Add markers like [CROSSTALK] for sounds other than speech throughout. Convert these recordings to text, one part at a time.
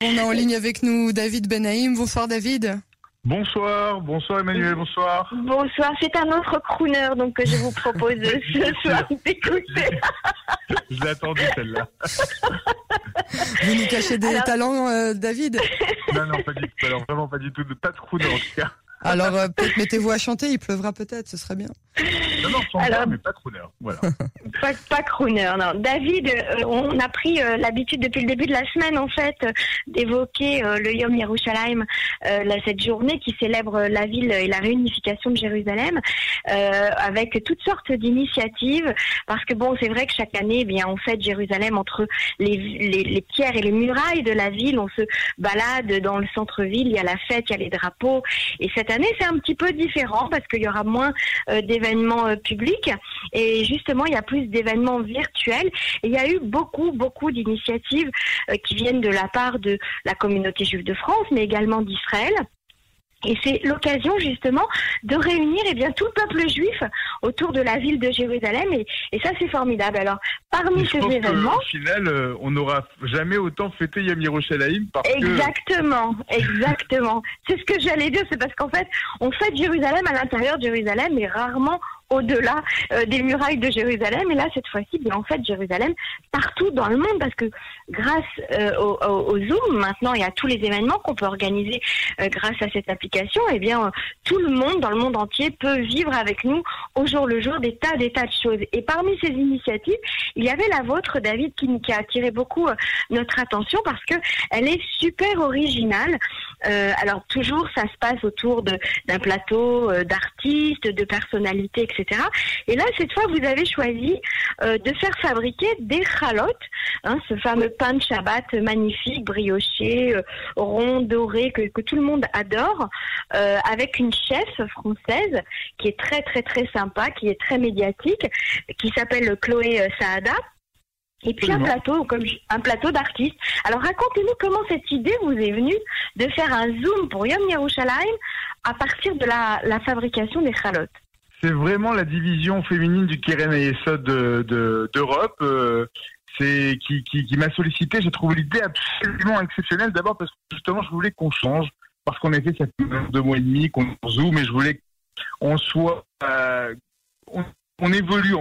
On a en ligne avec nous David Benaïm. Bonsoir David. Bonsoir, bonsoir Emmanuel, bonsoir. Bonsoir, c'est un autre crooner donc que je vous propose ce soir d'écouter. je l'ai attendu celle-là. Vous nous cachez des talents, euh, David Non, non, pas du tout. Alors vraiment pas du tout. Pas de crooner en tout cas. Alors euh, peut-être mettez-vous à chanter, il pleuvra peut-être, ce serait bien. Non, non, chanteur, Alors, mais pas crooner. Voilà. [LAUGHS] pas, pas crooner, non. David, euh, on a pris euh, l'habitude depuis le début de la semaine, en fait, d'évoquer le Yom Yerushalayim, cette journée qui célèbre la ville et la réunification de Jérusalem, avec toutes sortes d'initiatives, parce que bon, c'est vrai que chaque année, eh bien, on fête Jérusalem entre les, les, les pierres et les murailles de la ville, on se balade dans le centre-ville, il y a la fête, il y a les drapeaux, et cette année, c'est un petit peu différent parce qu'il y aura moins euh, d'événements euh, publics et justement, il y a plus d'événements virtuels. Et il y a eu beaucoup, beaucoup d'initiatives euh, qui viennent de la part de la communauté juive de France, mais également d'Israël. Et c'est l'occasion justement de réunir eh bien tout le peuple juif autour de la ville de Jérusalem et, et ça c'est formidable. Alors parmi ces événements, au final, euh, on n'aura jamais autant fêté Yom Yerushalayim parce exactement, exactement. C'est ce que j'allais dire, c'est parce qu'en fait on fête Jérusalem à l'intérieur de Jérusalem mais rarement au-delà euh, des murailles de Jérusalem. Et là, cette fois-ci, bien en fait Jérusalem partout dans le monde, parce que grâce euh, au, Zoom, maintenant, y a tous les événements qu'on peut organiser euh, grâce à cette application. Et eh bien, tout le monde dans le monde entier peut vivre avec nous au jour le jour des tas, des tas de choses. Et parmi ces initiatives, il y avait la vôtre, David, qui, qui a attiré beaucoup notre attention parce que elle est super originale. Alors toujours, ça se passe autour d'un plateau d'artistes, de personnalités, etc. Et là, cette fois, vous avez choisi euh, de faire fabriquer des chalotes, hein, ce fameux pain de Shabbat magnifique, brioché, euh, rond, doré, que, tout le monde adore, euh, avec une chef française qui est très très très sympa, qui est très médiatique, qui s'appelle Chloé Saada. Et puis un plateau, comme un plateau d'artistes. Alors racontez-nous comment cette idée vous est venue de faire un zoom pour Yom Yerushalayim à partir de la, la fabrication des chalotes c'est vraiment la division féminine du Keren Ayesod d'Europe. De, euh, c'est qui, qui, qui m'a sollicité. J'ai trouvé l'idée absolument exceptionnelle. D'abord parce que justement, je voulais qu'on change, parce qu'on était fait deux mois et demi qu'on zoome, mais je voulais qu'on soit, euh, on, évolue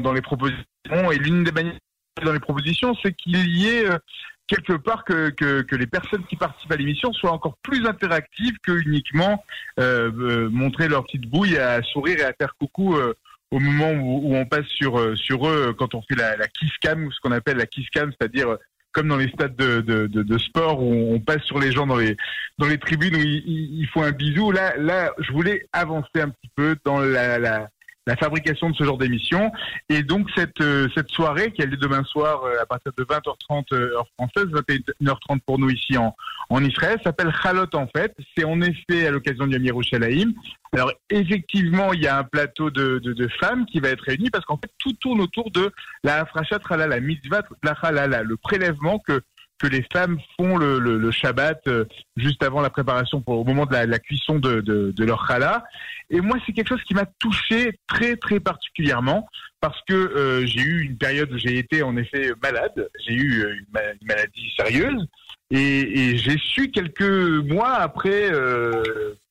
dans les propositions. Et l'une des manières dans les propositions, c'est qu'il y ait euh, quelque part que, que, que, les personnes qui participent à l'émission soient encore plus interactives que uniquement euh, euh, montrer leur petite bouille à sourire et à faire coucou euh, au moment où, on passe sur sur eux quand on fait la, la kiss cam ou ce qu'on appelle la kiss cam, c'est-à-dire comme dans les stades de, de, de, sport où on passe sur les gens dans les dans les tribunes où il, il faut un bisou. Là, là, je voulais avancer un petit peu dans la, la la fabrication de ce genre d'émission. Et donc cette euh, cette soirée qui a lieu demain soir euh, à partir de 20h30 euh, heure française, 21h30 pour nous ici en en Israël, s'appelle Chalot en fait. C'est en effet à l'occasion du Yerushalayim. Alors effectivement, il y a un plateau de, de, de, femmes qui va être réuni parce qu'en fait tout tourne autour de la Afrashat la mitzvah la halala, le prélèvement que que les femmes font le, le, le Shabbat euh, juste avant la préparation pour au moment de la, la cuisson de, de, de, leur challah. Et moi, c'est quelque chose qui m'a touché très très particulièrement parce que euh, j'ai eu une période où j'ai été en effet malade, j'ai eu euh, une, maladie sérieuse. Et, et j'ai su quelques mois après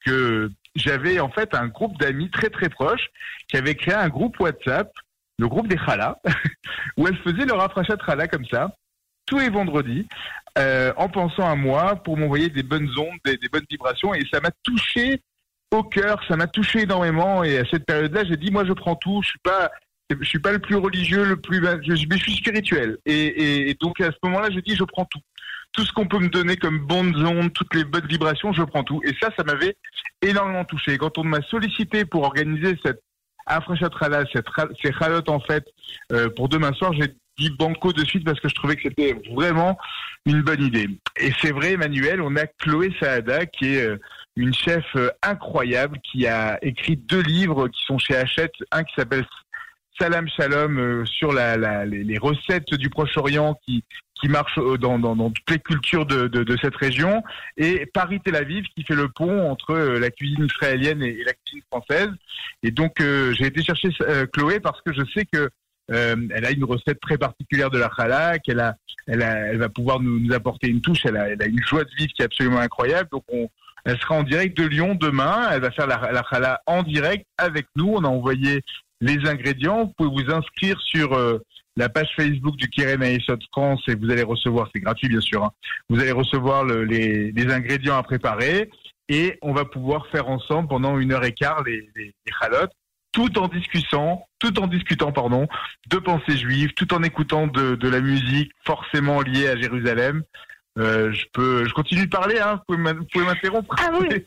que j'avais en fait un groupe d'amis très très proches qui avaient créé un groupe WhatsApp le groupe des Khalas, [LAUGHS] où elles faisaient leur rafrachat Khala comme ça tous les vendredis euh, en pensant à moi pour m'envoyer des bonnes ondes, des, bonnes vibrations et ça m'a touché au cœur, ça m'a touché énormément et à cette période-là, j'ai dit moi je prends tout, je suis suis pas le plus religieux, le plus je, je suis spirituel et, donc à ce moment-là, je dis je prends tout. Tout ce qu'on peut me donner comme bonnes ondes, toutes les bonnes vibrations, je prends tout. Et ça, ça m'avait énormément touché. Quand on m'a sollicité pour organiser cette Afrechatrala, cette ces chalotes en fait, euh, pour demain soir, j'ai dit banco de suite parce que je trouvais que c'était vraiment une bonne idée. Et c'est vrai, Emmanuel, on a Chloé Saada qui est euh, une chef euh, incroyable qui a écrit deux livres qui sont chez Hachette, un qui s'appelle Salam Shalom euh, sur la, la, les, recettes du Proche-Orient qui, qui marchent dans, dans, dans, toutes les cultures de, de, de, cette région, et Paris Tel Aviv qui fait le pont entre la cuisine israélienne et, la cuisine française. Et donc j'ai été chercher Chloé parce que je sais que Euh, elle a une recette très particulière de la challah qu'elle a, elle a, elle va pouvoir nous, nous apporter une touche. Elle a, elle a une joie de vivre qui est absolument incroyable. Donc on, elle sera en direct de Lyon demain. Elle va faire la, la challah en direct avec nous. On a envoyé les ingrédients. Vous pouvez vous inscrire sur euh, la page Facebook du Keren Aesot France et vous allez recevoir, c'est gratuit bien sûr, hein. vous allez recevoir le, les, les, ingrédients à préparer et on va pouvoir faire ensemble pendant une heure et quart les, les, les chalotes, tout en discutant, tout en discutant pardon, de pensées juives, tout en écoutant de, de la musique forcément liée à Jérusalem. Euh, je peux, je continue de parler, hein, vous pouvez m'interrompre. Ah oui. [LAUGHS]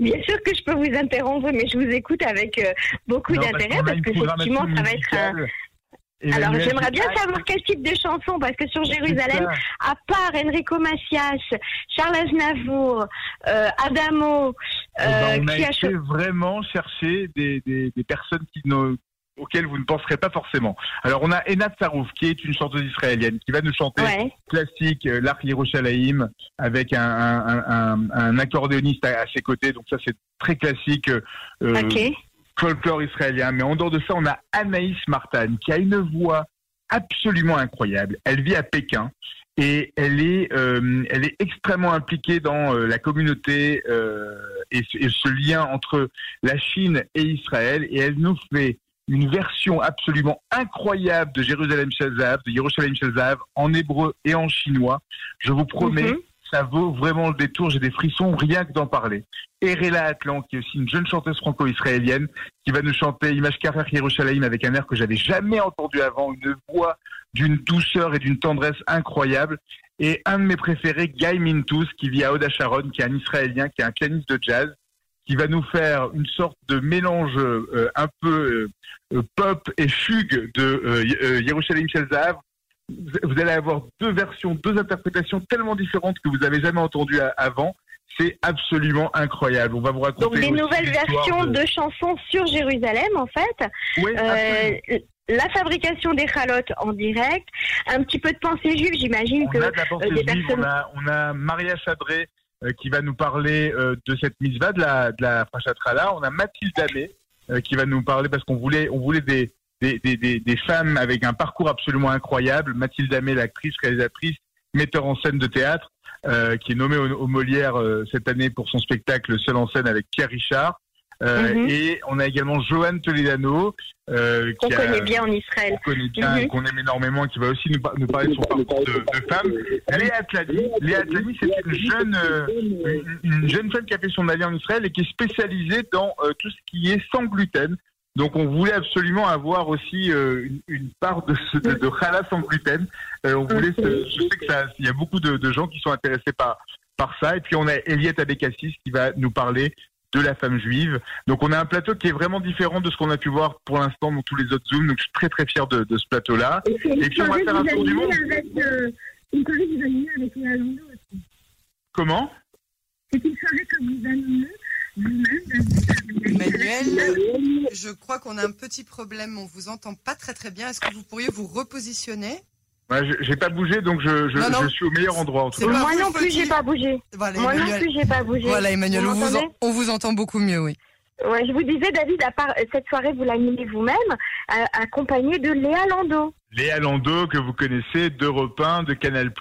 Bien sûr que je peux vous interrompre, mais je vous écoute avec euh, beaucoup d'intérêt parce, que effectivement, ça va être un. Alors, j'aimerais bien savoir quel type de chanson, parce que sur Jérusalem, à part Enrico Macias, Charles Aznavour, euh, Adamo, eh ben, on a été vraiment chercher des, des, des personnes qui ne auquel vous ne penserez pas forcément. Alors on a Enat Sarouf qui est une chanteuse israélienne qui va nous chanter ouais. classique euh, l'Arc Yerushalayim avec un, un, un, un, accordéoniste à, à, ses côtés. Donc ça c'est très classique. Euh, okay. Folklore israélien. Mais en dehors de ça, on a Anaïs Martin qui a une voix absolument incroyable. Elle vit à Pékin et elle est, euh, elle est extrêmement impliquée dans euh, la communauté euh, et, et, ce lien entre la Chine et Israël. Et elle nous fait une version absolument incroyable de Jérusalem Shalzav, de Yerushalayim Shalzav, en hébreu et en chinois. Je vous promets, mm -hmm. ça vaut vraiment le détour. J'ai des frissons rien que d'en parler. Erela Atlan, qui est aussi une jeune chanteuse franco-israélienne, qui va nous chanter Image Karer Yerushalayim avec un air que j'avais jamais entendu avant, une voix d'une douceur et d'une tendresse incroyable. Et un de mes préférés, Guy Mintous, qui vit à Oda Sharon, qui est un Israélien, qui est un pianiste de jazz, qui va nous faire une sorte de mélange euh, un peu euh, pop et fugue de euh, Yerushalayim Shelzav. Vous allez avoir deux versions, deux interprétations tellement différentes que vous n'avez jamais entendues avant. C'est absolument incroyable. On va vous raconter. Donc des nouvelles versions de... de... chansons sur Jérusalem, en fait. Oui, euh, la fabrication des chalotes en direct, un petit peu de pensée juive, j'imagine que a de la pensée des juive, personnes. On a, on a Maria Chadré euh, qui va nous parler euh, de cette mitzvah de la de la Prachatrala. On a Mathilde Amé euh, qui va nous parler parce qu'on voulait on voulait des des, des, des, des femmes avec un parcours absolument incroyable. Mathilde Amé, l'actrice, réalisatrice, metteur en scène de théâtre, euh, qui est nommée au, au Molière euh, cette année pour son spectacle Seul en scène avec Pierre Richard. Euh, mm -hmm. Et on a également Joanne Toledano, euh, qu'on connaît bien en Israël, qu'on connaît bien, mm -hmm. qu'on aime énormément, qui va aussi nous, nous parler de son parcours de, de femme. Léa Atlani, Léa Atlani, c'est une jeune, euh, une, une, jeune femme qui a fait son allié en Israël et qui est spécialisée dans euh, tout ce qui est sans gluten. Donc on voulait absolument avoir aussi euh, une, une, part de, ce, de, de challah sans gluten. Euh, on voulait, ce, je sais que ça, il y a beaucoup de, de, gens qui sont intéressés par par ça. Et puis on a Eliette Abekassis qui va nous parler de la femme juive. Donc on a un plateau qui est vraiment différent de ce qu'on a pu voir pour l'instant dans tous les autres Zooms. Donc je suis très très fier de, de ce plateau-là. Et, et, puis on va faire un tour du monde. Avec, euh, une soirée que vous animez avec Léa Landau aussi. Comment? C'est une soirée que vous animez Emmanuel, je crois qu'on a un petit problème, on vous entend pas très très bien. Est-ce que vous pourriez vous repositionner? Ouais, j'ai pas bougé, donc je, je, non, non. je, suis au meilleur endroit. En tout Moi non plus, j'ai pas bougé. Voilà, Moi Emmanuel. non plus, j'ai pas bougé. Voilà, Emmanuel, vous on, vous en, on vous entend beaucoup mieux, oui. Ouais, je vous disais, David, à part cette soirée, vous l'animez vous-même, euh, accompagné de Léa Lando. Léa Lando, que vous connaissez, d'Europe 1, de Canal+,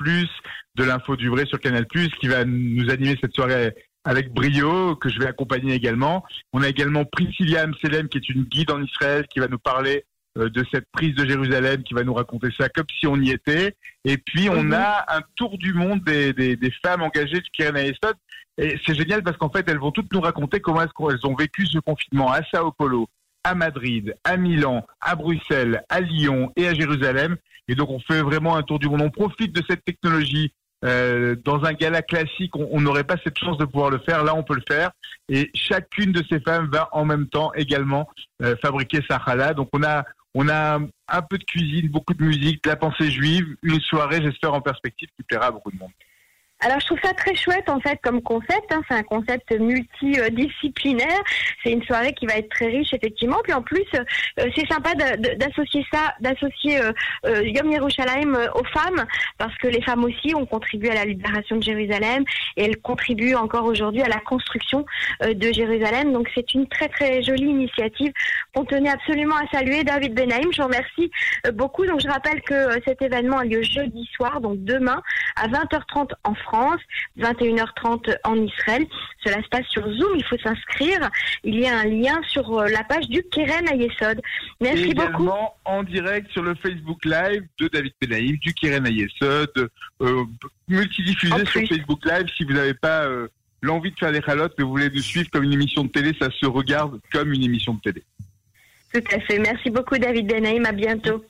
de l'Info du Vrai sur Canal+, qui va nous animer cette soirée avec brio, que je vais accompagner également. On a également Priscilla Amselem, qui est une guide en Israël, qui va nous parler euh, de cette prise de Jérusalem, qui va nous raconter ça comme si on y était. Et puis, on -hmm. a un tour du monde des, des, des femmes engagées du Keren Ayesod. Et c'est génial parce qu'en fait, elles vont toutes nous raconter comment est-ce qu'elles ont vécu ce confinement à Sao Paulo, à Madrid, à Milan, à Bruxelles, à Lyon et à Jérusalem. Et donc, on fait vraiment un tour du monde. On profite de cette technologie euh, dans un gala classique, on n'aurait pas cette chance de pouvoir le faire. Là, on peut le faire. Et chacune de ces femmes va en même temps également euh, fabriquer sa challah. Donc, on a, on a un peu de cuisine, beaucoup de musique, de la pensée juive, une soirée, j'espère, en perspective qui plaira à beaucoup de monde. Alors je trouve ça très chouette en fait comme concept. Hein. C'est un concept multidisciplinaire. C'est une soirée qui va être très riche effectivement. Puis en plus, euh, c'est sympa d'associer ça, d'associer euh, euh, Yom Yerushalayim aux femmes parce que les femmes aussi ont contribué à la libération de Jérusalem et elles contribuent encore aujourd'hui à la construction de Jérusalem. Donc c'est une très très jolie initiative qu'on tenait absolument à saluer. David Benaïm, je vous remercie beaucoup. Donc je rappelle que cet événement a lieu jeudi soir, donc demain à 20h30 en France, 21h30 en Israël. Cela se passe sur Zoom, il faut s'inscrire. Il y a un lien sur euh, la page du Keren Ayesod. Merci Et également en direct sur le Facebook Live de David Benaïm, du Keren Ayesod, euh, multidiffusé sur Facebook Live si vous n'avez pas euh, l'envie de faire des chalotes, mais vous voulez nous suivre comme une émission de télé, ça se regarde comme une émission de télé. Tout à fait. Merci beaucoup David Benaïm, à bientôt.